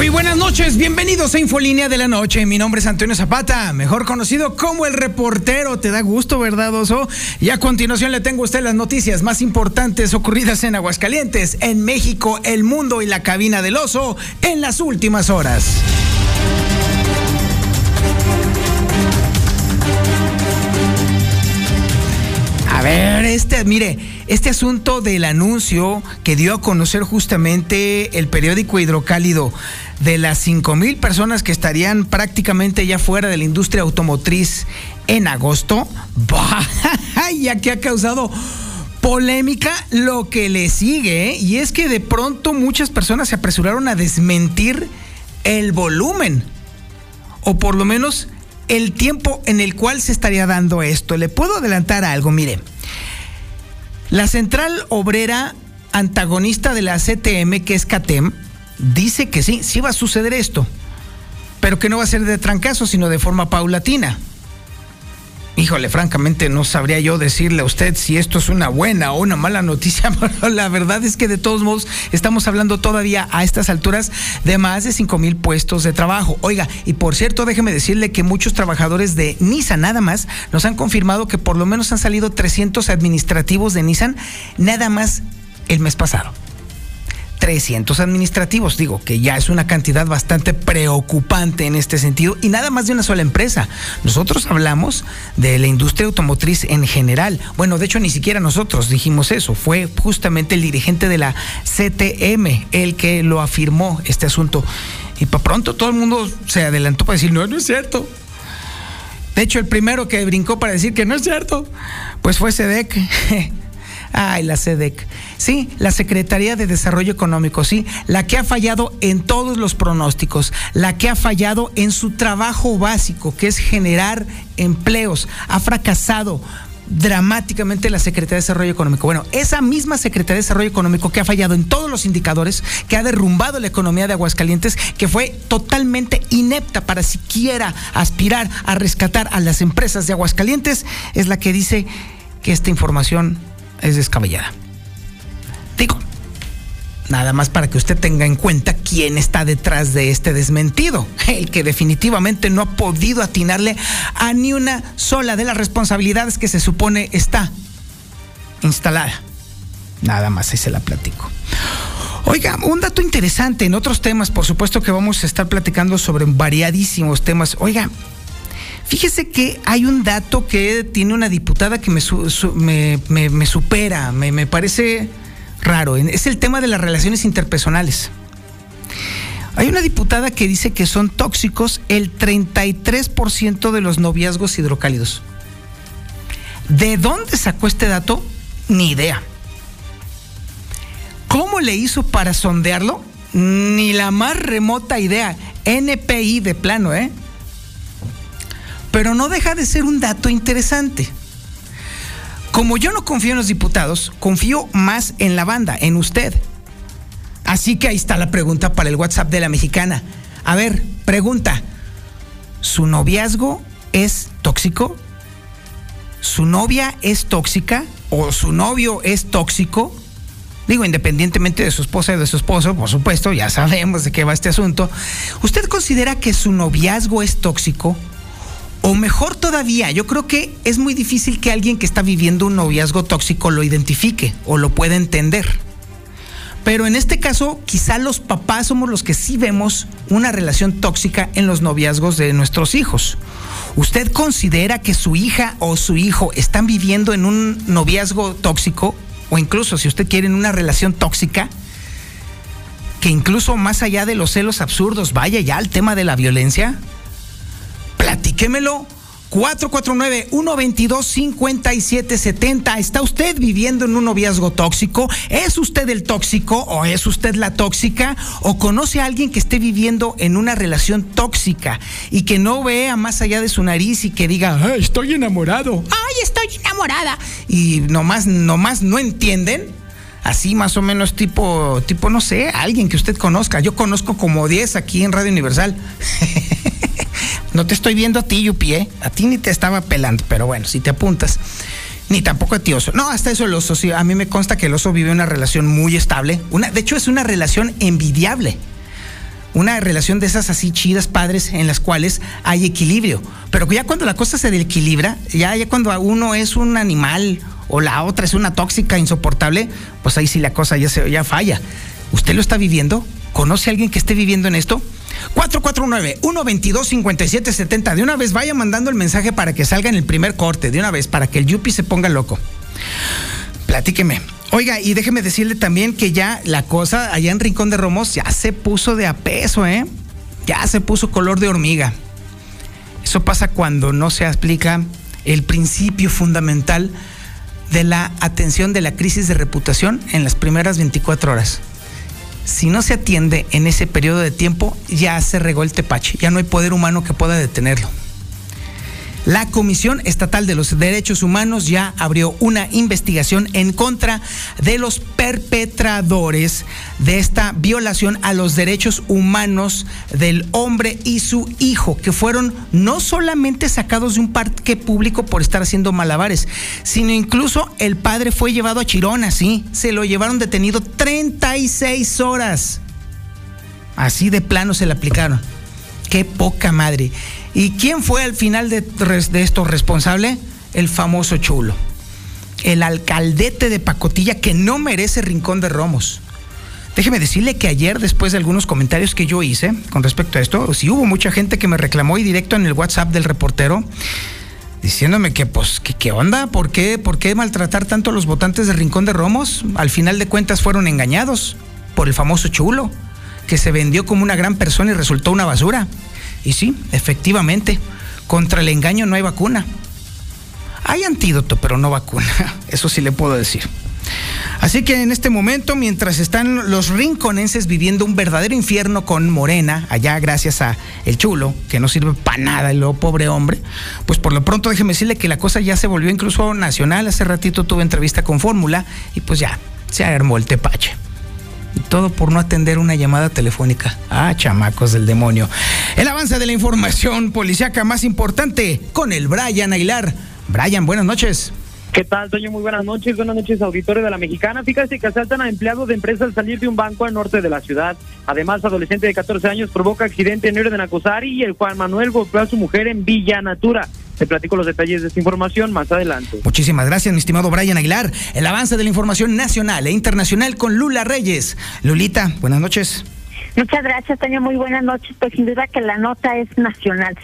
Muy buenas noches, bienvenidos a Infolínea de la Noche. Mi nombre es Antonio Zapata, mejor conocido como el reportero. ¿Te da gusto, verdad, Oso? Y a continuación le tengo a usted las noticias más importantes ocurridas en Aguascalientes, en México, el mundo y la cabina del oso en las últimas horas. Este, mire, este asunto del anuncio que dio a conocer justamente el periódico Hidrocálido de las 5 mil personas que estarían prácticamente ya fuera de la industria automotriz en agosto, ya que ha causado polémica lo que le sigue, ¿eh? y es que de pronto muchas personas se apresuraron a desmentir el volumen, o por lo menos el tiempo en el cual se estaría dando esto. Le puedo adelantar algo, mire. La central obrera antagonista de la CTM, que es CATEM, dice que sí, sí va a suceder esto, pero que no va a ser de trancazo, sino de forma paulatina. Híjole, francamente no sabría yo decirle a usted si esto es una buena o una mala noticia, pero la verdad es que de todos modos estamos hablando todavía a estas alturas de más de 5 mil puestos de trabajo. Oiga, y por cierto, déjeme decirle que muchos trabajadores de Nissan nada más nos han confirmado que por lo menos han salido 300 administrativos de Nissan nada más el mes pasado. 300 administrativos, digo que ya es una cantidad bastante preocupante en este sentido y nada más de una sola empresa. Nosotros hablamos de la industria automotriz en general. Bueno, de hecho ni siquiera nosotros dijimos eso, fue justamente el dirigente de la CTM el que lo afirmó este asunto. Y para pronto todo el mundo se adelantó para decir, no, no es cierto. De hecho, el primero que brincó para decir que no es cierto, pues fue SEDEC. Ay, la SEDEC. Sí, la Secretaría de Desarrollo Económico, sí, la que ha fallado en todos los pronósticos, la que ha fallado en su trabajo básico, que es generar empleos, ha fracasado dramáticamente la Secretaría de Desarrollo Económico. Bueno, esa misma Secretaría de Desarrollo Económico que ha fallado en todos los indicadores, que ha derrumbado la economía de Aguascalientes, que fue totalmente inepta para siquiera aspirar a rescatar a las empresas de Aguascalientes, es la que dice que esta información es descabellada. Nada más para que usted tenga en cuenta quién está detrás de este desmentido, el que definitivamente no ha podido atinarle a ni una sola de las responsabilidades que se supone está instalada. Nada más, ahí se la platico. Oiga, un dato interesante en otros temas, por supuesto que vamos a estar platicando sobre variadísimos temas. Oiga, Fíjese que hay un dato que tiene una diputada que me, me, me, supera, me, parece raro. Es el tema de las relaciones interpersonales. Hay una diputada que dice que son tóxicos el 33% de los noviazgos hidrocálidos. ¿De dónde sacó este dato? Ni idea. ¿Cómo le hizo para sondearlo? Ni la más remota idea. NPI de plano, ¿eh? pero no deja de ser un dato interesante. Como yo no confío en los diputados, confío más en la banda, en usted. Así que ahí está la pregunta para el WhatsApp de la mexicana. A ver, pregunta, ¿su noviazgo es tóxico? ¿Su novia es tóxica? ¿O su novio es tóxico? Digo, independientemente de su esposa y de su esposo, por supuesto, ya sabemos de qué va este asunto. ¿Usted considera que su noviazgo es tóxico? O mejor todavía, yo creo que es muy difícil que alguien que está viviendo un noviazgo tóxico lo identifique o lo pueda entender. Pero en este caso, quizá los papás somos los que sí vemos una relación tóxica en los noviazgos de nuestros hijos. ¿Usted considera que su hija o su hijo están viviendo en un noviazgo tóxico? O incluso, si usted quiere, en una relación tóxica, que incluso más allá de los celos absurdos vaya ya al tema de la violencia platiquémelo 449-122-5770. ¿Está usted viviendo en un noviazgo tóxico? ¿Es usted el tóxico o es usted la tóxica? ¿O conoce a alguien que esté viviendo en una relación tóxica y que no vea más allá de su nariz y que diga, Ay, estoy enamorado, ay, estoy enamorada? Y nomás, nomás no entienden así más o menos tipo, tipo, no sé, alguien que usted conozca. Yo conozco como 10 aquí en Radio Universal. no te estoy viendo a ti, Yupi, ¿eh? A ti ni te estaba pelando, pero bueno, si te apuntas. Ni tampoco a ti, oso. No, hasta eso el oso, sí. A mí me consta que el oso vive una relación muy estable. Una, de hecho, es una relación envidiable. Una relación de esas así chidas, padres, en las cuales hay equilibrio. Pero ya cuando la cosa se equilibra, ya, ya cuando uno es un animal o la otra es una tóxica insoportable, pues ahí sí la cosa ya, se, ya falla. ¿Usted lo está viviendo? ¿Conoce a alguien que esté viviendo en esto? 449-122-5770. De una vez vaya mandando el mensaje para que salga en el primer corte, de una vez, para que el Yupi se ponga loco. Platíqueme. Oiga, y déjeme decirle también que ya la cosa allá en Rincón de Romos ya se puso de a peso, ¿eh? Ya se puso color de hormiga. Eso pasa cuando no se aplica el principio fundamental de la atención de la crisis de reputación en las primeras 24 horas. Si no se atiende en ese periodo de tiempo, ya se regó el tepache, ya no hay poder humano que pueda detenerlo. La Comisión Estatal de los Derechos Humanos ya abrió una investigación en contra de los perpetradores de esta violación a los derechos humanos del hombre y su hijo, que fueron no solamente sacados de un parque público por estar haciendo malabares, sino incluso el padre fue llevado a Chirona, sí, se lo llevaron detenido 36 horas. Así de plano se le aplicaron. Qué poca madre. ¿Y quién fue al final de, esto responsable? El famoso chulo. El alcaldete de Pacotilla que no merece rincón de romos. Déjeme decirle que ayer, después de algunos comentarios que yo hice con respecto a esto, si hubo mucha gente que me reclamó y directo en el WhatsApp del reportero, diciéndome que, pues, que, ¿qué onda? ¿Por qué, ¿Por qué maltratar tanto a los votantes de Rincón de Romos? Al final de cuentas fueron engañados por el famoso chulo, que se vendió como una gran persona y resultó una basura. Y sí, efectivamente, contra el engaño no hay vacuna. Hay antídoto, pero no vacuna. Eso sí le puedo decir. Así que en este momento, mientras están los rinconenses viviendo un verdadero infierno con Morena, allá gracias a el chulo, que no sirve para nada el pobre hombre, pues por lo pronto déjeme decirle que la cosa ya se volvió incluso nacional. Hace ratito tuve entrevista con Fórmula y pues ya se armó el tepache. Todo por no atender una llamada telefónica. Ah, chamacos del demonio. El avance de la información policiaca más importante con el Brian Aguilar. Brian, buenas noches. ¿Qué tal, Toño? Muy buenas noches. Buenas noches, auditores de la Mexicana. Fíjate que asaltan a empleados de empresas al salir de un banco al norte de la ciudad. Además, adolescente de 14 años provoca accidente en de Nacosari y el Juan Manuel golpeó a su mujer en Villa Natura. Te platico los detalles de esta información más adelante. Muchísimas gracias, mi estimado Brian Aguilar. El avance de la información nacional e internacional con Lula Reyes. Lulita, buenas noches. Muchas gracias, Toño. Muy buenas noches. Pues sin duda que la nota es nacional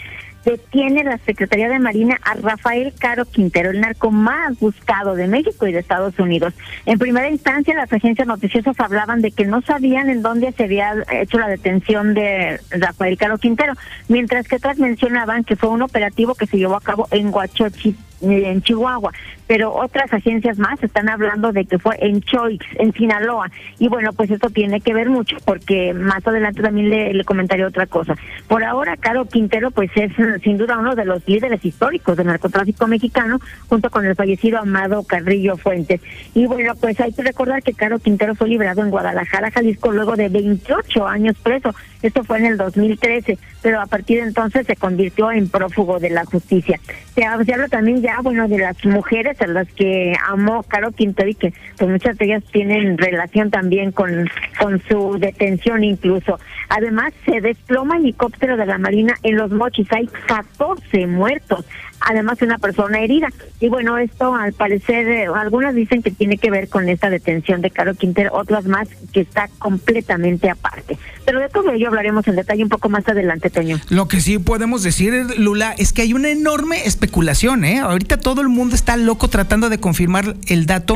detiene la Secretaría de Marina a Rafael Caro Quintero, el narco más buscado de México y de Estados Unidos. En primera instancia, las agencias noticiosas hablaban de que no sabían en dónde se había hecho la detención de Rafael Caro Quintero, mientras que otras mencionaban que fue un operativo que se llevó a cabo en Huachochi, en Chihuahua, pero otras agencias más están hablando de que fue en Choix, en Sinaloa. Y bueno, pues esto tiene que ver mucho porque más adelante también le, comentaré otra cosa. Por ahora, Caro Quintero pues es sin duda uno de los líderes históricos del narcotráfico mexicano, junto con el fallecido Amado Carrillo Fuentes. Y bueno, pues hay que recordar que Caro Quintero fue liberado en Guadalajara, Jalisco, luego de 28 años preso. Esto fue en el 2013, pero a partir de entonces se convirtió en prófugo de la justicia. Se, se habla también ya, bueno, de las mujeres a las que amó Caro Quintero y que pues muchas de ellas tienen relación también con, con su detención incluso. Además, se desploma helicóptero de la Marina en Los Mochis. Hay 14 muertos además de una persona herida. Y bueno, esto al parecer, eh, algunas dicen que tiene que ver con esta detención de Caro Quintero, otras más que está completamente aparte. Pero de todo ello hablaremos en detalle un poco más adelante, Toño. Lo que sí podemos decir, Lula, es que hay una enorme especulación, ¿eh? Ahorita todo el mundo está loco tratando de confirmar el dato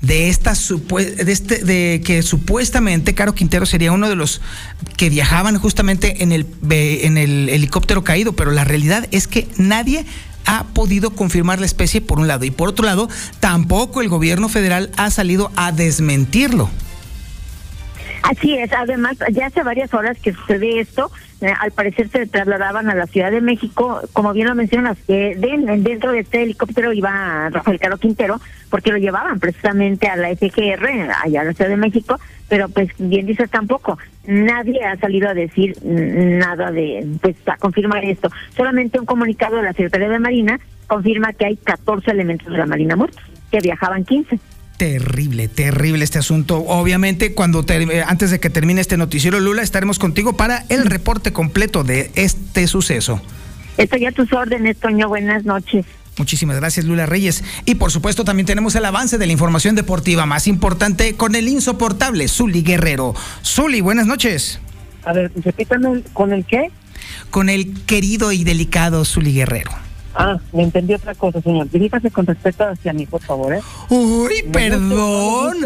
de esta de este de que supuestamente Caro Quintero sería uno de los que viajaban justamente en el en el helicóptero caído, pero la realidad es que nadie ha podido confirmar la especie por un lado y por otro lado tampoco el gobierno federal ha salido a desmentirlo. Así es, además ya hace varias horas que sucede esto, eh, al parecer se trasladaban a la Ciudad de México, como bien lo mencionas, que dentro de este helicóptero iba Rafael Caro Quintero, porque lo llevaban precisamente a la FGR, allá a la Ciudad de México, pero pues bien dices tampoco, nadie ha salido a decir nada de, pues a confirmar esto, solamente un comunicado de la Secretaría de Marina confirma que hay 14 elementos de la Marina muertos, que viajaban 15 terrible, terrible este asunto. Obviamente, cuando antes de que termine este noticiero, Lula, estaremos contigo para el reporte completo de este suceso. Estoy a tus órdenes, Toño. Buenas noches. Muchísimas gracias, Lula Reyes. Y por supuesto, también tenemos el avance de la información deportiva más importante con el insoportable Zuli Guerrero. Zuli, buenas noches. A ver, repítame, ¿con el qué? Con el querido y delicado Zuli Guerrero. Ah, me entendí otra cosa, señor. Diríjase con respecto hacia mí, por favor, ¿eh? Uy, perdón.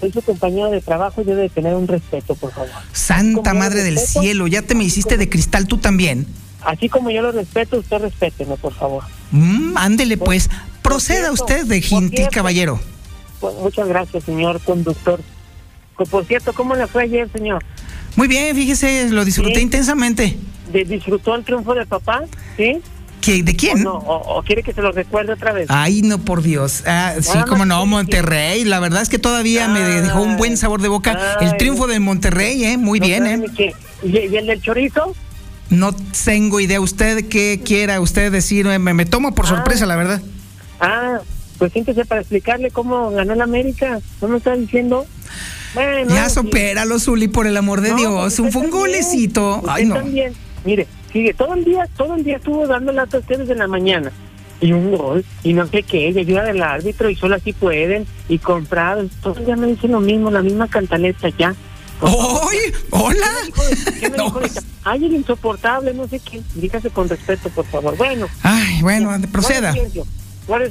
Soy su compañero de trabajo y debe tener un respeto, por favor. Santa Madre del Cielo, ya te me hiciste de cristal tú también. Así como yo lo respeto, usted respéteme, por favor. Mm, ándele, pues. Proceda usted de gentil caballero. Pues, muchas gracias, señor conductor. Por cierto, ¿cómo le fue ayer, señor? Muy bien, fíjese, lo disfruté intensamente. ¿Disfrutó el triunfo de papá? ¿Sí? ¿De quién? O, quiere que se lo recuerde otra vez? Ay, no, por Dios. Ah, sí, como no, Monterrey. La verdad es que todavía me dejó un buen sabor de boca. el triunfo de Monterrey, ¿eh? Muy bien, ¿eh? ¿Y, el del chorizo? No tengo idea. ¿Usted qué quiera usted decir? Me, me tomo por ah. sorpresa, la verdad. Ah, pues siéntese para explicarle cómo ganó el América. ¿No me está diciendo? Bueno, ya supéralo, Zuli, por el amor de Dios. Un, un golecito. Ay, no. También. Mire, sigue todo el día, todo el día estuvo dando las a ustedes en la mañana. Y un gol, y no sé qué, y ayuda del árbitro, y solo así pueden, y comprar, todo el día me dicen lo mismo, la misma cantaleta ya. ¡Oy! ¡Hola! ¿Qué me dijo, Ay, el insoportable, no sé qué. Dígase con respeto, por favor. Bueno. Ay, bueno, proceda. Buenas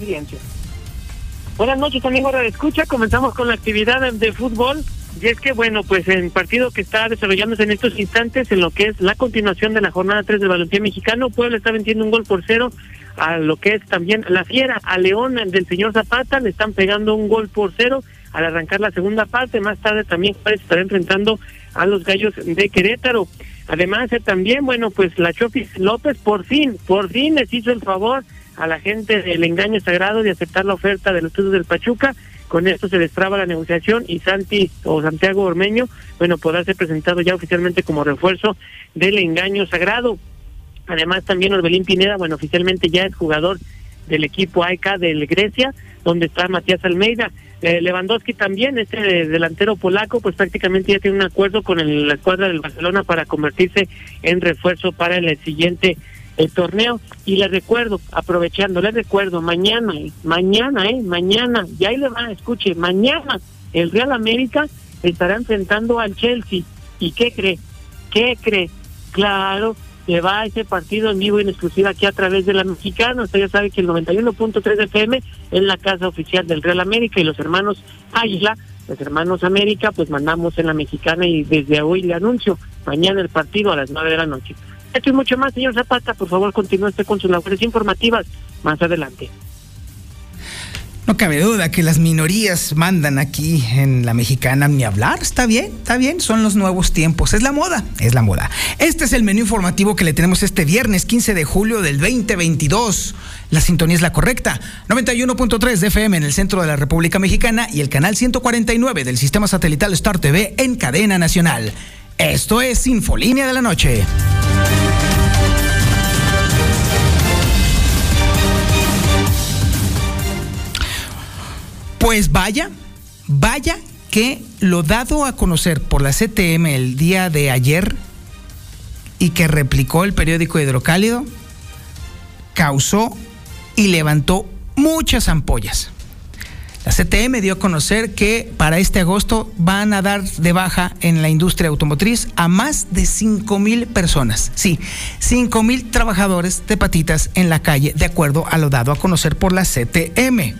Buenas noches, amigo de Escucha. Comenzamos con la actividad de fútbol. Y es que, bueno, pues el partido que está desarrollándose en estos instantes, en lo que es la continuación de la jornada 3 del balompié mexicano, Puebla está vendiendo un gol por cero a lo que es también la fiera, a León del señor Zapata, le están pegando un gol por cero al arrancar la segunda parte, más tarde también estará enfrentando a los gallos de Querétaro. Además, eh, también, bueno, pues la Chofis López por fin, por fin les hizo el favor a la gente del engaño sagrado de aceptar la oferta del estudio del Pachuca con esto se destraba la negociación y Santi o Santiago Ormeño, bueno, podrá ser presentado ya oficialmente como refuerzo del engaño sagrado. Además, también Orbelín Pineda, bueno, oficialmente ya es jugador del equipo AEK del Grecia, donde está Matías Almeida. Eh, Lewandowski también, este delantero polaco, pues prácticamente ya tiene un acuerdo con la escuadra del Barcelona para convertirse en refuerzo para el siguiente el torneo. Y le recuerdo, aprovechando, le recuerdo, mañana, eh, mañana, eh, mañana, y ahí le va, escuche, mañana el Real América estará enfrentando al Chelsea. ¿Y qué cree? ¿Qué cree? Claro, que va a ese partido en vivo y en exclusiva aquí a través de la mexicana. Usted ya sabe que el 91.3 FM es la casa oficial del Real América y los hermanos Águila, los hermanos América, pues mandamos en la mexicana y desde hoy le anuncio, mañana el partido a las 9 de la noche. Esto y mucho más, señor Zapata. Por favor, continúe con sus labores informativas más adelante. No cabe duda que las minorías mandan aquí en la mexicana ni hablar. Está bien, está bien, son los nuevos tiempos. Es la moda, es la moda. Este es el menú informativo que le tenemos este viernes 15 de julio del 2022. La sintonía es la correcta. 91.3 de FM en el centro de la República Mexicana y el canal 149 del sistema satelital Star TV en cadena nacional. Esto es Infolínea de la Noche. Pues vaya, vaya que lo dado a conocer por la CTM el día de ayer y que replicó el periódico Hidrocálido, causó y levantó muchas ampollas. La CTM dio a conocer que para este agosto van a dar de baja en la industria automotriz a más de 5 mil personas. Sí, 5 mil trabajadores de patitas en la calle, de acuerdo a lo dado a conocer por la CTM.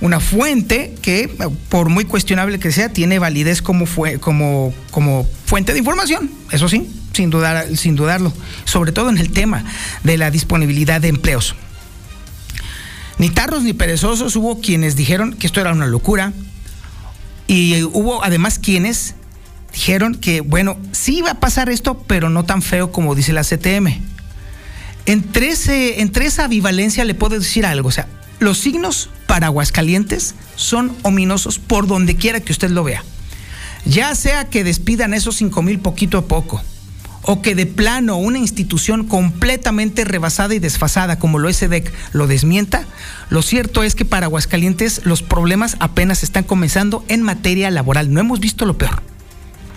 Una fuente que, por muy cuestionable que sea, tiene validez como, fue, como, como fuente de información, eso sí, sin, dudar, sin dudarlo, sobre todo en el tema de la disponibilidad de empleos. Ni tarros ni perezosos, hubo quienes dijeron que esto era una locura. Y hubo además quienes dijeron que, bueno, sí iba a pasar esto, pero no tan feo como dice la CTM. Entre, ese, entre esa ambivalencia le puedo decir algo, o sea, los signos para Aguascalientes son ominosos por donde quiera que usted lo vea. Ya sea que despidan esos 5 mil poquito a poco, o que de plano una institución completamente rebasada y desfasada como lo es lo desmienta, lo cierto es que para Aguascalientes los problemas apenas están comenzando en materia laboral. No hemos visto lo peor.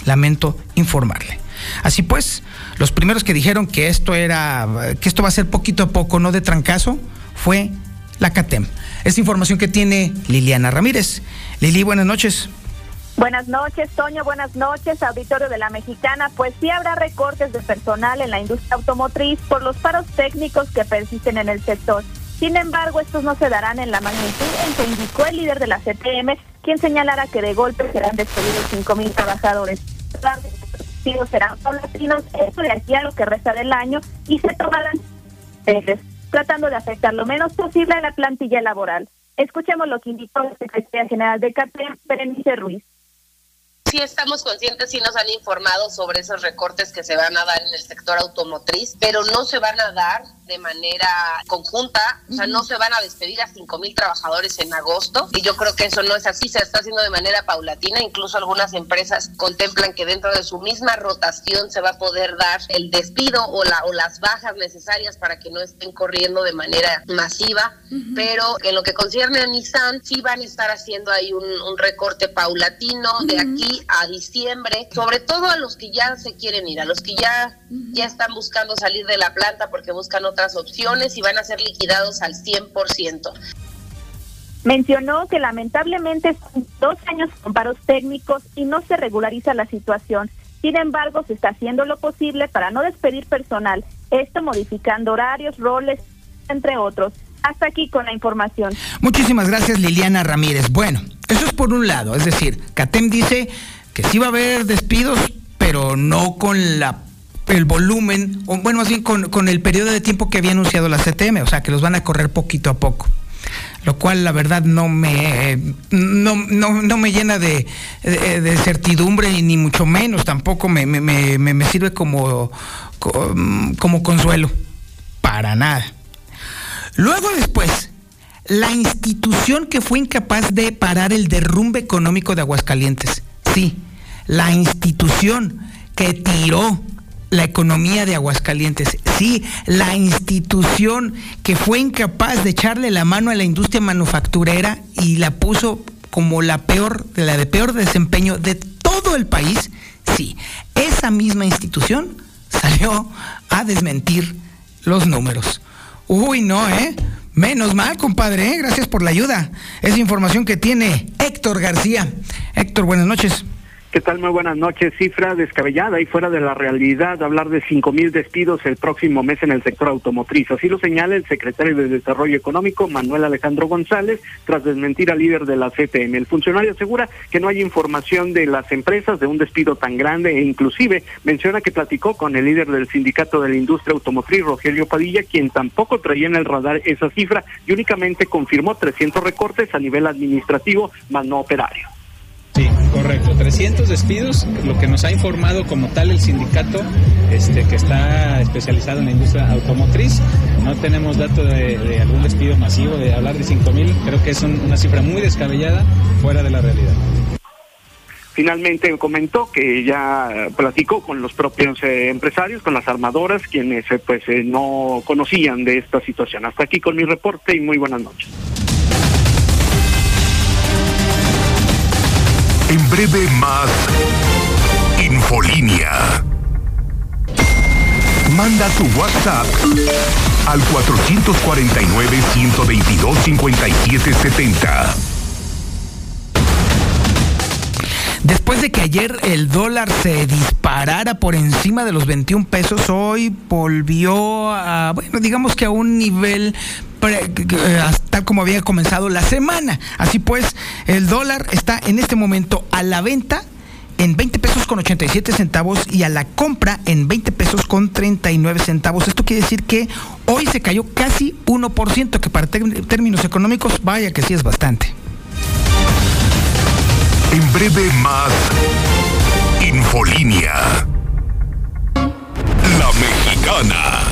Lamento informarle. Así pues, los primeros que dijeron que esto era, que esto va a ser poquito a poco, no de trancazo, fue la CATEM. Es información que tiene Liliana Ramírez. Lili, buenas noches. Buenas noches, Toño. Buenas noches, auditorio de la Mexicana. Pues sí habrá recortes de personal en la industria automotriz por los paros técnicos que persisten en el sector. Sin embargo, estos no se darán en la magnitud en que indicó el líder de la CTM, quien señalara que de golpe serán despedidos 5 mil trabajadores. Los serán paulatinos, eso de aquí a lo que resta del año, y se tomarán tratando de afectar lo menos posible a la plantilla laboral. Escuchemos lo que indicó la Secretaría General de CATEM, Berenice Ruiz sí estamos conscientes, sí nos han informado sobre esos recortes que se van a dar en el sector automotriz, pero no se van a dar de manera conjunta, o sea, no se van a despedir a cinco mil trabajadores en agosto y yo creo que eso no es así, se está haciendo de manera paulatina, incluso algunas empresas contemplan que dentro de su misma rotación se va a poder dar el despido o, la, o las bajas necesarias para que no estén corriendo de manera masiva, pero en lo que concierne a Nissan sí van a estar haciendo ahí un, recorte paulatino. De aquí a diciembre, sobre todo a los que ya se quieren ir, a los que ya, ya están buscando salir de la planta porque buscan otras opciones y van a ser liquidados al 100%. Mencionó que lamentablemente son dos años con paros técnicos y no se regulariza la situación. Sin embargo, se está haciendo lo posible para no despedir personal, esto modificando horarios, roles, entre otros. Hasta aquí con la información. Muchísimas gracias Liliana Ramírez. Bueno, eso es por un lado, es decir, CATEM dice que sí va a haber despidos, pero no con la el volumen, o bueno, más bien con, el periodo de tiempo que había anunciado la CTM, o sea, que los van a correr poquito a poco. Lo cual la verdad no me no, no, me llena de, de, certidumbre y ni mucho menos tampoco me, me, me, sirve como, como consuelo para nada. Luego después la institución que fue incapaz de parar el derrumbe económico de Aguascalientes sí la institución que tiró la economía de Aguascalientes. Sí, la institución que fue incapaz de echarle la mano a la industria manufacturera y la puso como la peor, la de peor desempeño de todo el país. Sí, esa misma institución salió a desmentir los números. Uy, no, ¿eh? Menos mal, compadre, ¿eh? gracias por la ayuda. Es información que tiene Héctor García. Héctor, buenas noches. ¿Qué tal? Muy buenas noches. Cifra descabellada y fuera de la realidad hablar de cinco mil despidos el próximo mes en el sector automotriz. Así lo señala el secretario de Desarrollo Económico, Manuel Alejandro González, tras desmentir al líder de la CTM. El funcionario asegura que no hay información de las empresas de un despido tan grande e inclusive menciona que platicó con el líder del sindicato de la industria automotriz, Rogelio Padilla, quien tampoco traía en el radar esa cifra y únicamente confirmó 300 recortes a nivel administrativo, más no operario. Sí, correcto. 300 despidos, lo que nos ha informado como tal el sindicato este, que está especializado en la industria automotriz. No tenemos dato de, algún despido masivo, de hablar de 5 mil. Creo que es una cifra muy descabellada, fuera de la realidad. Finalmente comentó que ya platicó con los propios eh, empresarios, con las armadoras, quienes eh, pues eh, no conocían de esta situación. Hasta aquí con mi reporte y muy buenas noches. En breve más Infolínea. Manda tu WhatsApp al 449-122-5770. Después de que ayer el dólar se disparara por encima de los 21 pesos, hoy volvió a, bueno, digamos que a un nivel tal como había comenzado la semana. Así pues, el dólar está en este momento a la venta en 20 pesos con 87 centavos y a la compra en 20 pesos con 39 centavos. Esto quiere decir que hoy se cayó casi 1%, que para términos económicos, vaya que sí es bastante. En breve más Infolínea. La mexicana.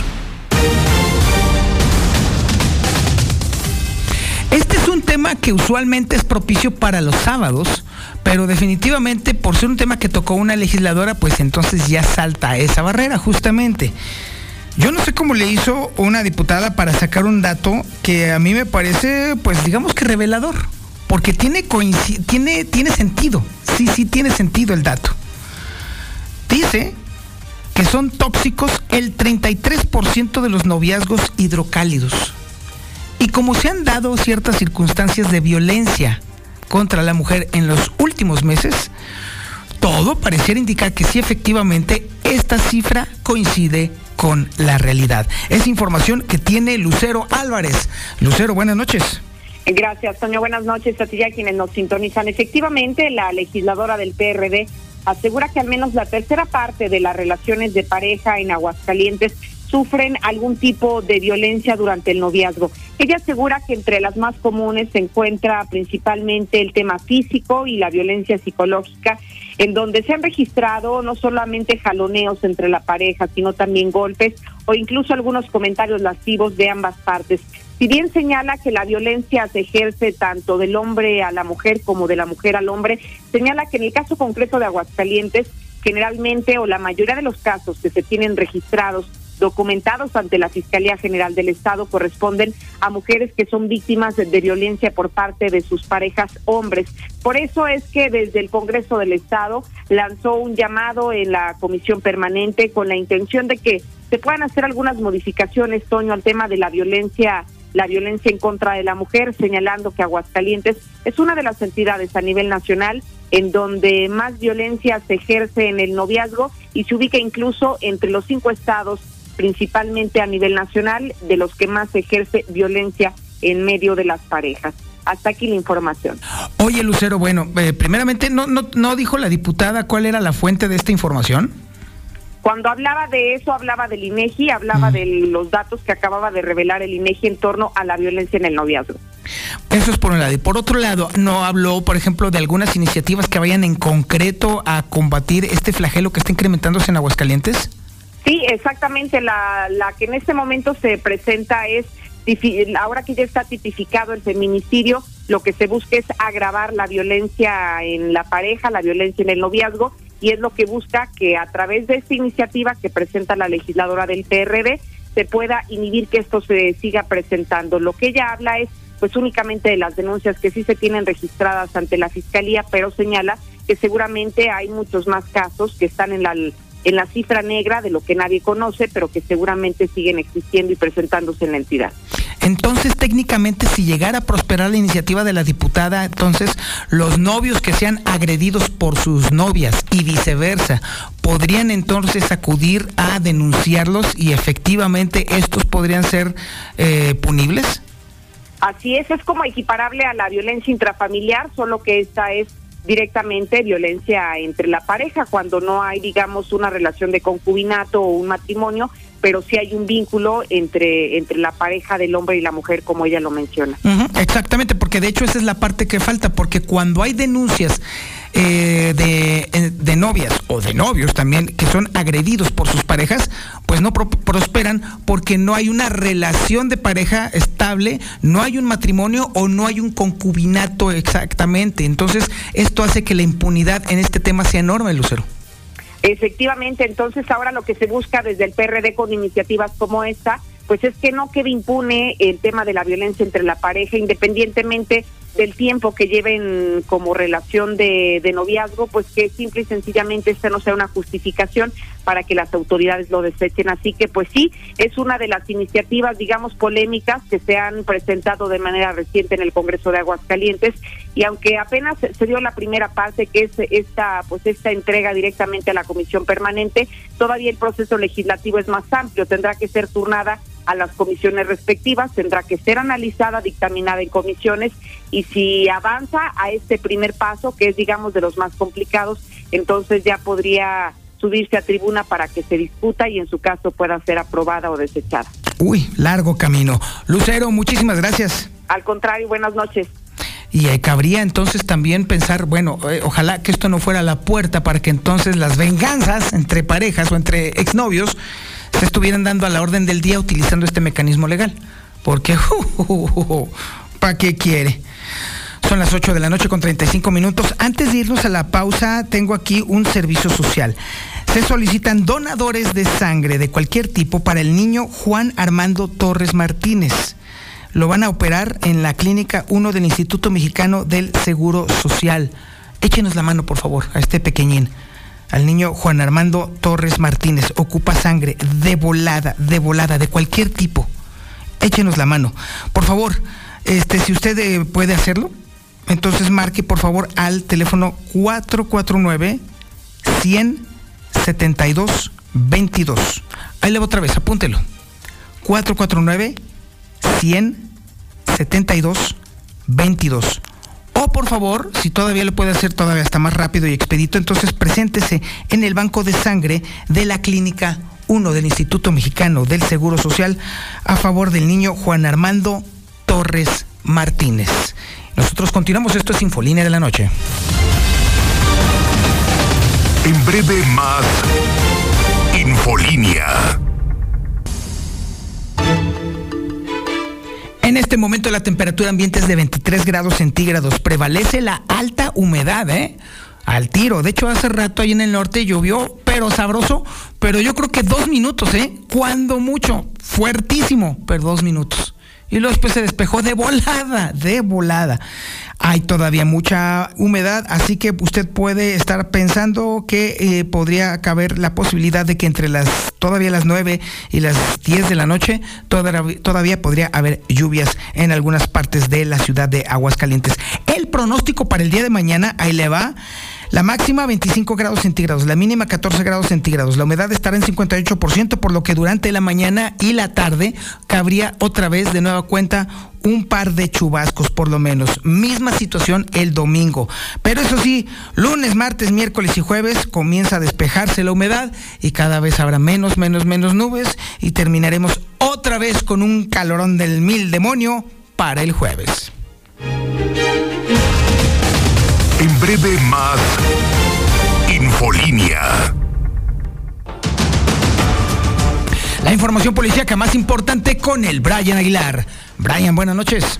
Este es un tema que usualmente es propicio para los sábados, pero definitivamente por ser un tema que tocó una legisladora, pues entonces ya salta esa barrera justamente. Yo no sé cómo le hizo una diputada para sacar un dato que a mí me parece, pues digamos que revelador, porque tiene, tiene, tiene sentido, sí, sí tiene sentido el dato. Dice que son tóxicos el 33% de los noviazgos hidrocálidos. Y como se han dado ciertas circunstancias de violencia contra la mujer en los últimos meses, todo pareciera indicar que sí efectivamente esta cifra coincide con la realidad. Es información que tiene Lucero Álvarez. Lucero, buenas noches. Gracias, Toño. Buenas noches a ti a quienes nos sintonizan. Efectivamente, la legisladora del PRD asegura que al menos la tercera parte de las relaciones de pareja en Aguascalientes sufren algún tipo de violencia durante el noviazgo. Ella asegura que entre las más comunes se encuentra principalmente el tema físico y la violencia psicológica, en donde se han registrado no solamente jaloneos entre la pareja, sino también golpes o incluso algunos comentarios lascivos de ambas partes. Si bien señala que la violencia se ejerce tanto del hombre a la mujer como de la mujer al hombre, señala que en el caso concreto de Aguascalientes, generalmente o la mayoría de los casos que se tienen registrados documentados ante la Fiscalía General del Estado corresponden a mujeres que son víctimas de, violencia por parte de sus parejas hombres. Por eso es que desde el Congreso del Estado lanzó un llamado en la comisión permanente con la intención de que se puedan hacer algunas modificaciones, Toño, al tema de la violencia la violencia en contra de la mujer, señalando que Aguascalientes es una de las entidades a nivel nacional en donde más violencia se ejerce en el noviazgo y se ubica incluso entre los cinco estados principalmente a nivel nacional, de los que más se ejerce violencia en medio de las parejas. Hasta aquí la información. Oye, Lucero, bueno, eh, primeramente, ¿no, ¿no, no dijo la diputada cuál era la fuente de esta información? Cuando hablaba de eso, hablaba del INEGI, hablaba mm. de los datos que acababa de revelar el INEGI en torno a la violencia en el noviazgo. Eso es por un lado. Y por otro lado, ¿no habló, por ejemplo, de algunas iniciativas que vayan en concreto a combatir este flagelo que está incrementándose en Aguascalientes? Sí, exactamente. La, la que en este momento se presenta es, ahora que ya está tipificado el feminicidio, lo que se busca es agravar la violencia en la pareja, la violencia en el noviazgo, y es lo que busca que a través de esta iniciativa que presenta la legisladora del PRD se pueda inhibir que esto se siga presentando. Lo que ella habla es pues únicamente de las denuncias que sí se tienen registradas ante la fiscalía, pero señala que seguramente hay muchos más casos que están en la en la cifra negra de lo que nadie conoce, pero que seguramente siguen existiendo y presentándose en la entidad. Entonces, técnicamente, si llegara a prosperar la iniciativa de la diputada, entonces los novios que sean agredidos por sus novias y viceversa, podrían entonces acudir a denunciarlos y efectivamente estos podrían ser eh, punibles. Así es, es como equiparable a la violencia intrafamiliar, solo que esta es directamente violencia entre la pareja cuando no hay, digamos, una relación de concubinato o un matrimonio, pero sí hay un vínculo entre, entre la pareja del hombre y la mujer, como ella lo menciona. exactamente, porque de hecho esa es la parte que falta, porque cuando hay denuncias eh, de, eh, de, novias o de novios también que son agredidos por sus parejas, pues no prosperan porque no hay una relación de pareja estable, no hay un matrimonio o no hay un concubinato exactamente. Entonces, esto hace que la impunidad en este tema sea enorme, Lucero. Efectivamente, entonces ahora lo que se busca desde el PRD con iniciativas como esta, pues es que no quede impune el tema de la violencia entre la pareja, independientemente del tiempo que lleven como relación de, de, noviazgo, pues que simple y sencillamente esta no sea una justificación para que las autoridades lo desechen. Así que pues sí, es una de las iniciativas, digamos, polémicas que se han presentado de manera reciente en el Congreso de Aguascalientes y aunque apenas se dio la primera parte, que es esta, pues esta entrega directamente a la Comisión Permanente, todavía el proceso legislativo es más amplio, tendrá que ser turnada a las comisiones respectivas, tendrá que ser analizada, dictaminada en comisiones y si avanza a este primer paso, que es digamos de los más complicados, entonces ya podría subirse a tribuna para que se discuta y en su caso pueda ser aprobada o desechada. Uy, largo camino. Lucero, muchísimas gracias. Al contrario, buenas noches. Y eh, cabría entonces también pensar, bueno, eh, ojalá que esto no fuera la puerta para que entonces las venganzas entre parejas o entre exnovios se estuvieran dando a la orden del día utilizando este mecanismo legal. Porque, ¿para qué quiere? Son las 8 de la noche con 35 minutos. Antes de irnos a la pausa, tengo aquí un servicio social. Se solicitan donadores de sangre de cualquier tipo para el niño Juan Armando Torres Martínez. Lo van a operar en la clínica 1 del Instituto Mexicano del Seguro Social. Échenos la mano, por favor, a este pequeñín. Al niño Juan Armando Torres Martínez. Ocupa sangre de volada, de volada, de cualquier tipo. Échenos la mano. Por favor, este, si usted eh, puede hacerlo, entonces marque por favor al teléfono 449 100 72 22. Ahí le voy otra vez, apúntelo. 449 100 72 22. O por favor, si todavía lo puede hacer todavía hasta más rápido y expedito, entonces preséntese en el banco de sangre de la clínica 1 del Instituto Mexicano del Seguro Social a favor del niño Juan Armando Torres Martínez. Nosotros continuamos, esto es Infolínea de la Noche. En breve más Infolínea. En este momento la temperatura ambiente es de 23 grados centígrados. Prevalece la alta humedad, ¿eh? Al tiro. De hecho, hace rato ahí en el norte llovió, pero sabroso. Pero yo creo que dos minutos, ¿eh? Cuando mucho. Fuertísimo, pero dos minutos y luego después se despejó de volada, de volada. Hay todavía mucha humedad, así que usted puede estar pensando que eh, podría caber la posibilidad de que entre las todavía las 9 y las 10 de la noche todavía, todavía podría haber lluvias en algunas partes de la ciudad de Aguascalientes. El pronóstico para el día de mañana, ahí le va. La máxima 25 grados centígrados, la mínima 14 grados centígrados. La humedad estará en 58%, por lo que durante la mañana y la tarde cabría otra vez de nueva cuenta un par de chubascos por lo menos. Misma situación el domingo. Pero eso sí, lunes, martes, miércoles y jueves comienza a despejarse la humedad y cada vez habrá menos, menos, menos nubes y terminaremos otra vez con un calorón del mil demonio para el jueves. Breve más Infolínea. La información policíaca más importante con el Brian Aguilar. Brian, buenas noches.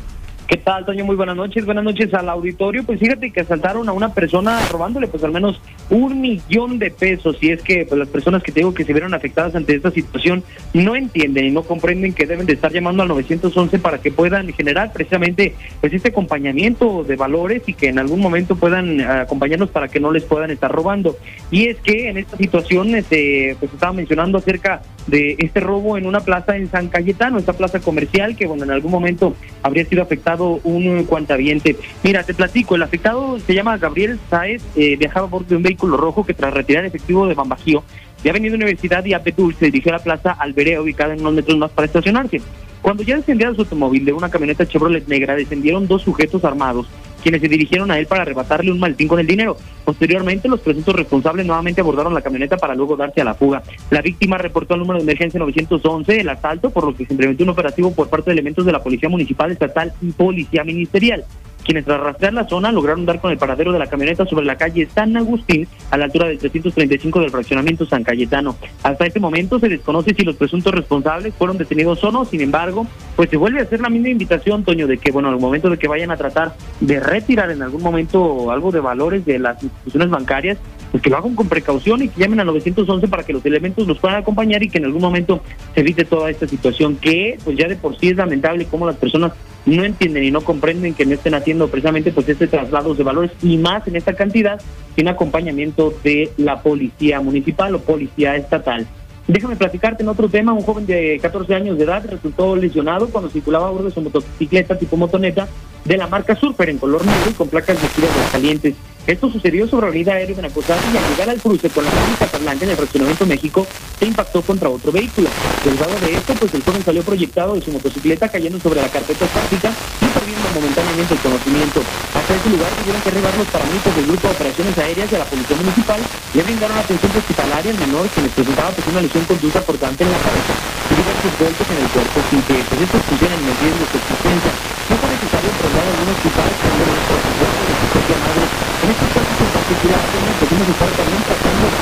¿Qué tal, Toño? Muy buenas noches. Buenas noches al auditorio. Pues fíjate que asaltaron a una persona robándole pues al menos un millón de pesos. Y es que pues, las personas que te digo que se vieron afectadas ante esta situación no entienden y no comprenden que deben de estar llamando al 911 para que puedan generar precisamente pues este acompañamiento de valores y que en algún momento puedan eh, acompañarnos para que no les puedan estar robando. Y es que en esta situación este, pues estaba mencionando acerca de este robo en una plaza en San Cayetano, esta plaza comercial que bueno en algún momento habría sido afectado un cuantaviente. Mira, te platico, el afectado se llama Gabriel Saez, eh, viajaba a bordo de un vehículo rojo que tras retirar efectivo de Bambajío, de Universidad y Apetul se dirigió a la plaza Alberea, ubicada en unos metros más para estacionarse. Cuando ya descendía de su automóvil de una camioneta Chevrolet negra, descendieron dos sujetos armados quienes se dirigieron a él para arrebatarle un maletín con el dinero. Posteriormente, los presuntos responsables nuevamente abordaron la camioneta para luego darse a la fuga. La víctima reportó al número de emergencia 911 el asalto, por lo que se implementó un operativo por parte de elementos de la Policía Municipal, Estatal y Policía Ministerial quienes tras rastrear la zona lograron dar con el paradero de la camioneta sobre la calle San Agustín a la altura del 335 del fraccionamiento San Cayetano. Hasta este momento se desconoce si los presuntos responsables fueron detenidos o no, sin embargo, pues se vuelve a hacer la misma invitación, Toño, de que, bueno, al momento de que vayan a tratar de retirar en algún momento algo de valores de las instituciones bancarias, pues que lo hagan con precaución y que llamen a 911 para que los elementos los puedan acompañar y que en algún momento se evite toda esta situación que, pues ya de por sí es lamentable cómo las personas no entienden y no comprenden que no estén haciendo precisamente pues este traslados de valores y más en esta cantidad sin acompañamiento de la policía municipal o policía estatal. Déjame platicarte en otro tema, un joven de 14 años de edad resultó lesionado cuando circulaba a bordo de su motocicleta tipo motoneta de la marca Surfer en color negro y con placas de de calientes. Esto sucedió sobre la avenida Aéreo Benacosar y al llegar al cruce con la calle Casablanca en el Fraccionamiento México, se impactó contra otro vehículo. Derivado de esto, pues el joven salió proyectado de su motocicleta cayendo sobre la carpeta estática y perdiendo momentáneamente el conocimiento. Hasta ese lugar tuvieron que arribar los parámetros del Grupo de Operaciones Aéreas de la Policía Municipal le brindaron atención hospitalaria al menor que les presentaba pues, una lesión conducta importante en la cabeza y diversos golpes en el cuerpo sin que pues, estos funcionen en medida de su existencia. No fue necesario trasladar a algún hospital cuando En estos casos en particular, pudimos estar también tratando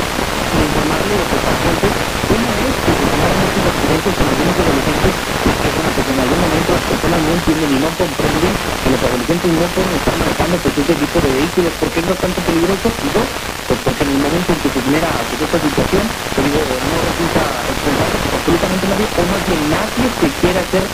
de informarle a los pacientes cómo es que se tomaron estos accidentes con algunos adolescentes y que, bueno, pues en algún momento las personas no entienden y no comprenden que los adolescentes no pueden estar manejando pues, este tipo de vehículos porque es bastante peligroso y dos, pues porque en el momento en que se genera pues, esta situación, te digo, no resulta responsable absolutamente nadie, o más bien nadie se quiere hacer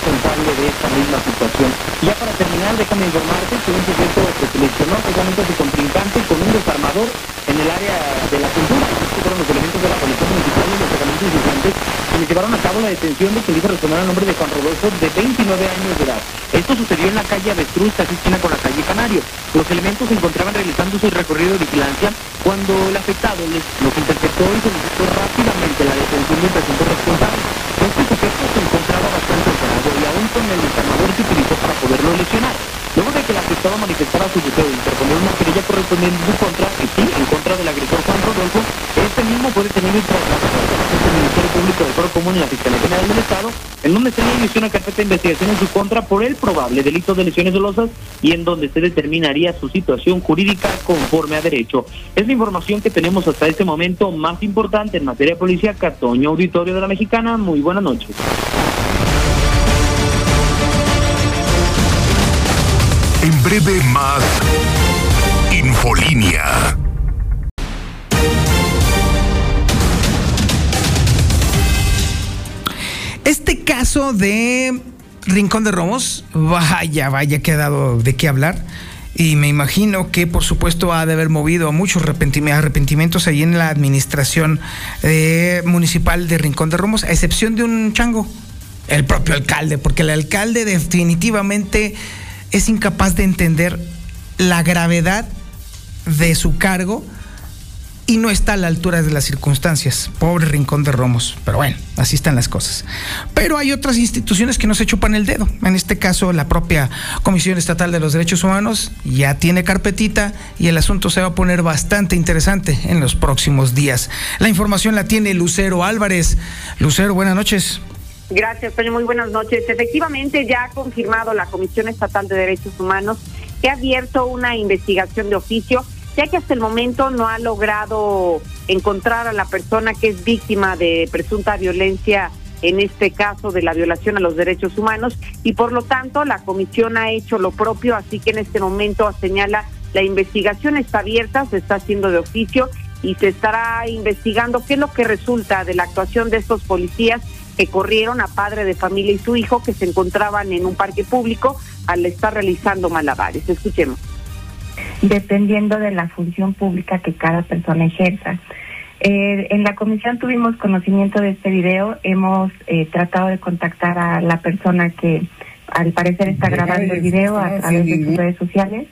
responsable de esta misma situación. Ya para terminar, déjame informarte que un sujeto se seleccionó precisamente a su contrincante con un desarmador en el área de la cintura. Estos fueron los elementos de la Policía Municipal y los herramientas insuficientes que le llevaron a cabo la detención de quien dice responder al nombre de Juan Rodolfo, de 29 años de edad. Esto sucedió en la calle Avestruz, casi esquina con la calle Canario. Los elementos se encontraban realizando su recorrido de vigilancia cuando el afectado les, los interceptó y solicitó rápidamente la detención del presunto responsable. Este sujeto se encontraba bastante con el desarmador se utilizó para poderlo lesionar. Luego de que el afectado manifestara su deseo de interponer una querella correspondiente en su contra, y sí, en contra del agresor Juan Rodolfo, este mismo fue detenido y trasladado al Ministerio Público del Foro Común y la Fiscalía General del Estado, en donde se le inició una carpeta de investigación en su contra por el probable delito de lesiones dolosas y en donde se determinaría su situación jurídica conforme a derecho. Es la información que tenemos hasta este momento más importante en materia policíaca. Toño Auditorio de la Mexicana, muy buenas noches. Breve más Infolínea. Este caso de Rincón de Romos, vaya, vaya, que ha dado de qué hablar. Y me imagino que, por supuesto, ha de haber movido a muchos arrepentimientos ahí en la administración eh, municipal de Rincón de Romos, a excepción de un chango, el propio alcalde, porque el alcalde definitivamente es incapaz de entender la gravedad de su cargo y no está a la altura de las circunstancias. Pobre rincón de Romos. Pero bueno, así están las cosas. Pero hay otras instituciones que no se chupan el dedo. En este caso, la propia Comisión Estatal de los Derechos Humanos ya tiene carpetita y el asunto se va a poner bastante interesante en los próximos días. La información la tiene Lucero Álvarez. Lucero, buenas noches. Gracias, Toño. Muy buenas noches. Efectivamente, ya ha confirmado la Comisión Estatal de Derechos Humanos que ha abierto una investigación de oficio ya que hasta el momento no ha logrado encontrar a la persona que es víctima de presunta violencia en este caso de la violación a los derechos humanos y por lo tanto la comisión ha hecho lo propio, así que en este momento señala la investigación está abierta, se está haciendo de oficio y se estará investigando qué es lo que resulta de la actuación de estos policías que corrieron a padre de familia y su hijo que se encontraban en un parque público al estar realizando malabares. Escuchemos dependiendo de la función pública que cada persona ejerza. Eh, en la comisión tuvimos conocimiento de este video, hemos eh, tratado de contactar a la persona que al parecer está grabando el video a través de sus redes sociales.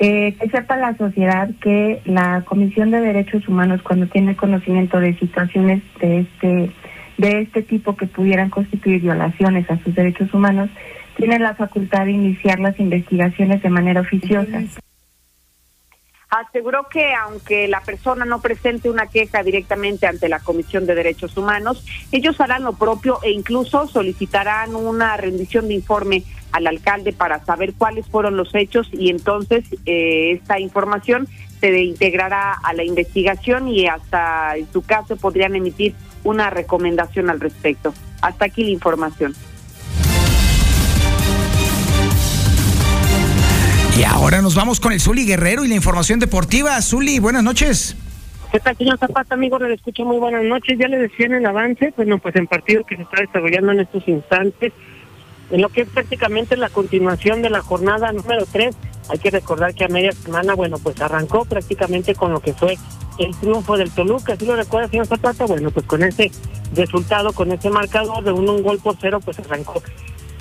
Eh, que sepa la sociedad que la Comisión de Derechos Humanos cuando tiene conocimiento de situaciones de este de este tipo que pudieran constituir violaciones a sus derechos humanos, tiene la facultad de iniciar las investigaciones de manera oficiosa. Aseguró que aunque la persona no presente una queja directamente ante la Comisión de Derechos Humanos, ellos harán lo propio e incluso solicitarán una rendición de informe al alcalde para saber cuáles fueron los hechos y entonces eh, esta información se integrará a la investigación y hasta en su caso podrían emitir una recomendación al respecto. Hasta aquí la información. Y ahora nos vamos con el Zuli Guerrero y la información deportiva. Zuli, buenas noches. ¿Qué tal, señor Zapata, amigo? Le escucho muy buenas noches. Ya le decía en el avance, bueno, pues en partido que se está desarrollando en estos instantes, en lo que es prácticamente la continuación de la jornada número 3. Hay que recordar que a media semana, bueno, pues arrancó prácticamente con lo que fue el triunfo del Toluca. Si lo recuerda, señor Zapata, bueno, pues con ese resultado, con ese marcador de un, un gol por cero, pues arrancó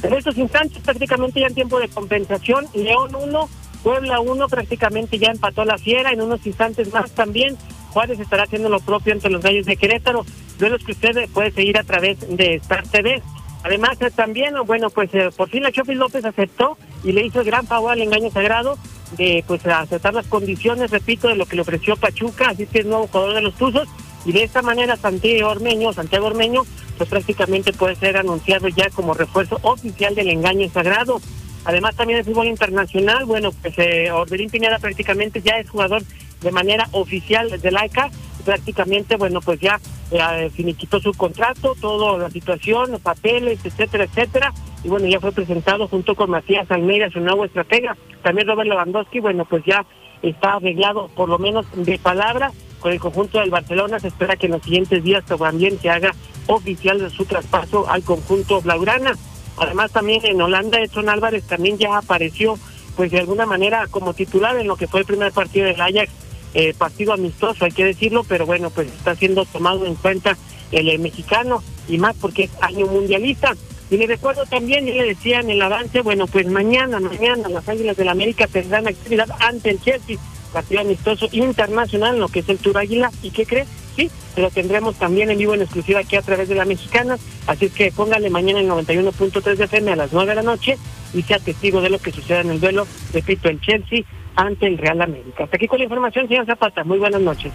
en estos instantes, prácticamente ya en tiempo de compensación, León 1, Puebla 1 prácticamente ya empató la fiera, en unos instantes más también. Juárez estará haciendo lo propio ante los Gallos de Querétaro. los que usted puede seguir a través de Star TV. Además, también, bueno, pues eh, por fin la Chofis López aceptó y le hizo el gran favor al engaño sagrado de pues aceptar las condiciones, repito, de lo que le ofreció Pachuca, así que es nuevo jugador de los Tuzos. Y de esta manera Santiago Ormeño, Santiago Ormeño, pues prácticamente puede ser anunciado ya como refuerzo oficial del engaño sagrado. Además también el fútbol internacional, bueno, pues eh, Orberín Pineda prácticamente ya es jugador de manera oficial de laica prácticamente, bueno, pues ya eh, finiquitó su contrato, toda la situación, los papeles, etcétera, etcétera. Y bueno, ya fue presentado junto con Matías Almeida, su nuevo estratega. También Robert Lewandowski, bueno, pues ya está arreglado, por lo menos de palabra, con el conjunto del Barcelona. Se espera que en los siguientes días también se haga oficial de su traspaso al conjunto Blaugrana. Además, también en Holanda, Edson Álvarez también ya apareció, pues de alguna manera, como titular en lo que fue el primer partido del Ajax eh, partido amistoso, hay que decirlo, pero bueno, pues está siendo tomado en cuenta el, mexicano y más porque es año mundialista. Y le recuerdo también, y le decía en el avance, bueno, pues mañana, mañana las Águilas del la América tendrán actividad ante el Chelsea, partido amistoso internacional, lo que es el Tour Águila. ¿Y qué cree? Sí, lo tendremos también en vivo en exclusiva aquí a través de la mexicana. Así es que póngale mañana el 91.3 de FM a las 9 de la noche y sea testigo de lo que suceda en el duelo, repito, el Chelsea ante el Real América. Hasta aquí con la información, señor Zapata. Muy buenas noches.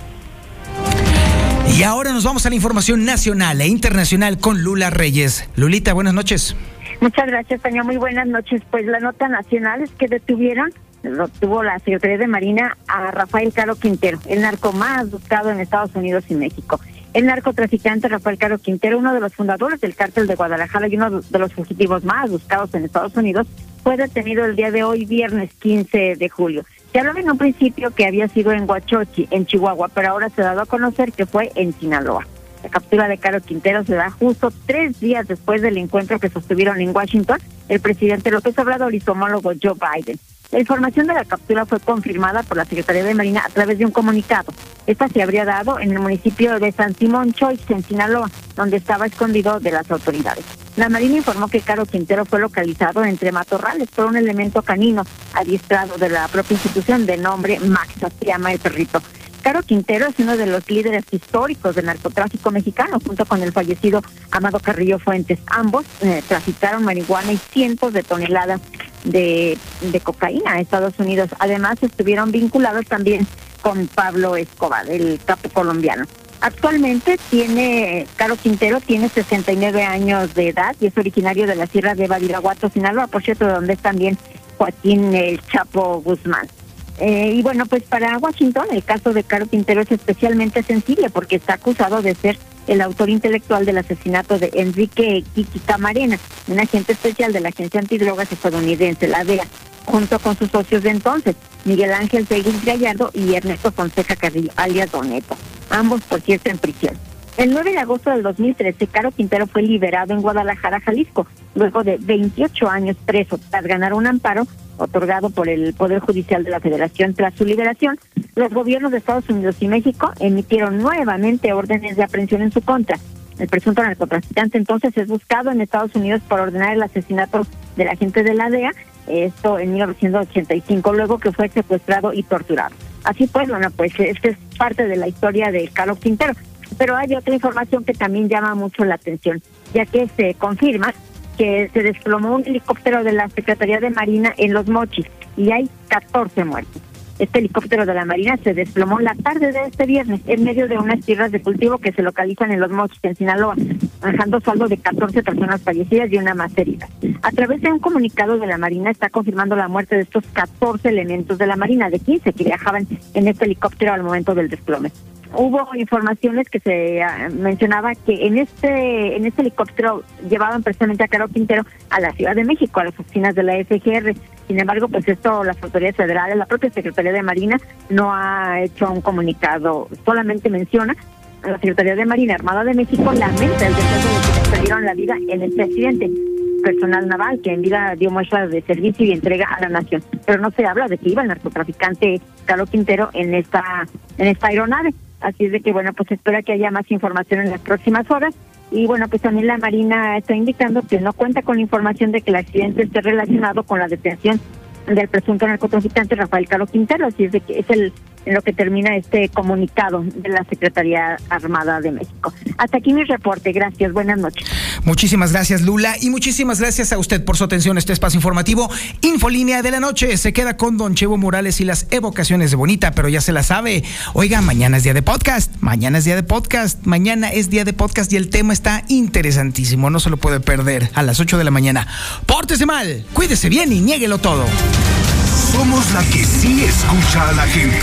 Y ahora nos vamos a la información nacional e internacional con Lula Reyes. Lulita, buenas noches. Muchas gracias, señor. Muy buenas noches. Pues la nota nacional es que detuvieron, lo tuvo la Secretaría de Marina, a Rafael Caro Quintero, el narco más buscado en Estados Unidos y México. El narcotraficante Rafael Caro Quintero, uno de los fundadores del cártel de Guadalajara y uno de los fugitivos más buscados en Estados Unidos, fue detenido el día de hoy, viernes 15 de julio. Se hablaba en un principio que había sido en Huachochi, en Chihuahua, pero ahora se ha dado a conocer que fue en Sinaloa. La captura de Caro Quintero se da justo tres días después del encuentro que sostuvieron en Washington el presidente López Obrador y su homólogo Joe Biden. La información de la captura fue confirmada por la Secretaría de Marina a través de un comunicado. Esta se habría dado en el municipio de San Simón Choice, en Sinaloa, donde estaba escondido de las autoridades. La Marina informó que Caro Quintero fue localizado entre matorrales por un elemento canino adiestrado de la propia institución de nombre Max, se llama el perrito. Caro Quintero es uno de los líderes históricos del narcotráfico mexicano, junto con el fallecido Amado Carrillo Fuentes. Ambos eh, traficaron marihuana y cientos de toneladas de, de cocaína a Estados Unidos. Además, estuvieron vinculados también con Pablo Escobar, el capo colombiano. Actualmente tiene, Caro Quintero tiene 69 años de edad y es originario de la Sierra de Badiraguato, Sinaloa, por cierto, donde es también Joaquín el Chapo Guzmán. Eh, y bueno, pues para Washington el caso de Caro Quintero es especialmente sensible porque está acusado de ser el autor intelectual del asesinato de Enrique Kiki Camarena, un agente especial de la Agencia Antidrogas estadounidense, la DEA, junto con sus socios de entonces, Miguel Ángel Seguín Gallardo y Ernesto Fonseca Carrillo, alias Doneto, ambos por cierto en prisión. El 9 de agosto del 2013, Caro Quintero fue liberado en Guadalajara, Jalisco, luego de 28 años preso tras ganar un amparo otorgado por el Poder Judicial de la Federación tras su liberación. Los gobiernos de Estados Unidos y México emitieron nuevamente órdenes de aprehensión en su contra. El presunto narcotraficante entonces es buscado en Estados Unidos por ordenar el asesinato del agente de la DEA, esto en 1985, luego que fue secuestrado y torturado. Así pues, bueno, pues esta es parte de la historia de Carlos Quintero. Pero hay otra información que también llama mucho la atención, ya que se confirma que se desplomó un helicóptero de la Secretaría de Marina en Los Mochis y hay 14 muertos. Este helicóptero de la Marina se desplomó la tarde de este viernes en medio de unas tierras de cultivo que se localizan en Los Mochis, en Sinaloa, dejando saldo de 14 personas fallecidas y una más herida. A través de un comunicado de la Marina está confirmando la muerte de estos 14 elementos de la Marina, de 15 que viajaban en este helicóptero al momento del desplome hubo informaciones que se ah, mencionaba que en este en este helicóptero llevaban precisamente a Caro Quintero a la Ciudad de México, a las oficinas de la FGR. Sin embargo, pues esto las autoridades federales, la propia Secretaría de Marina no ha hecho un comunicado, solamente menciona a la Secretaría de Marina Armada de México lamenta el deceso de quienes perdieron la vida en este accidente personal naval que en vida dio muestras de servicio y entrega a la nación. Pero no se habla de que iba el narcotraficante Caro Quintero en esta en esta aeronave. Así es de que, bueno, pues espera que haya más información en las próximas horas. Y bueno, pues también la Marina está indicando que no cuenta con información de que el accidente esté relacionado con la detención del presunto narcotraficante Rafael Caro Quintero, así es de que es el en lo que termina este comunicado de la Secretaría Armada de México. Hasta aquí mi reporte, gracias, buenas noches. Muchísimas gracias Lula y muchísimas gracias a usted por su atención a este espacio informativo. Infolínea de la noche se queda con Don Chevo Morales y las evocaciones de Bonita, pero ya se la sabe. Oiga, mañana es día de podcast, mañana es día de podcast, mañana es día de podcast y el tema está interesantísimo, no se lo puede perder a las 8 de la mañana. Pórtese mal, cuídese bien y niéguelo todo. Somos la que sí escucha a la gente.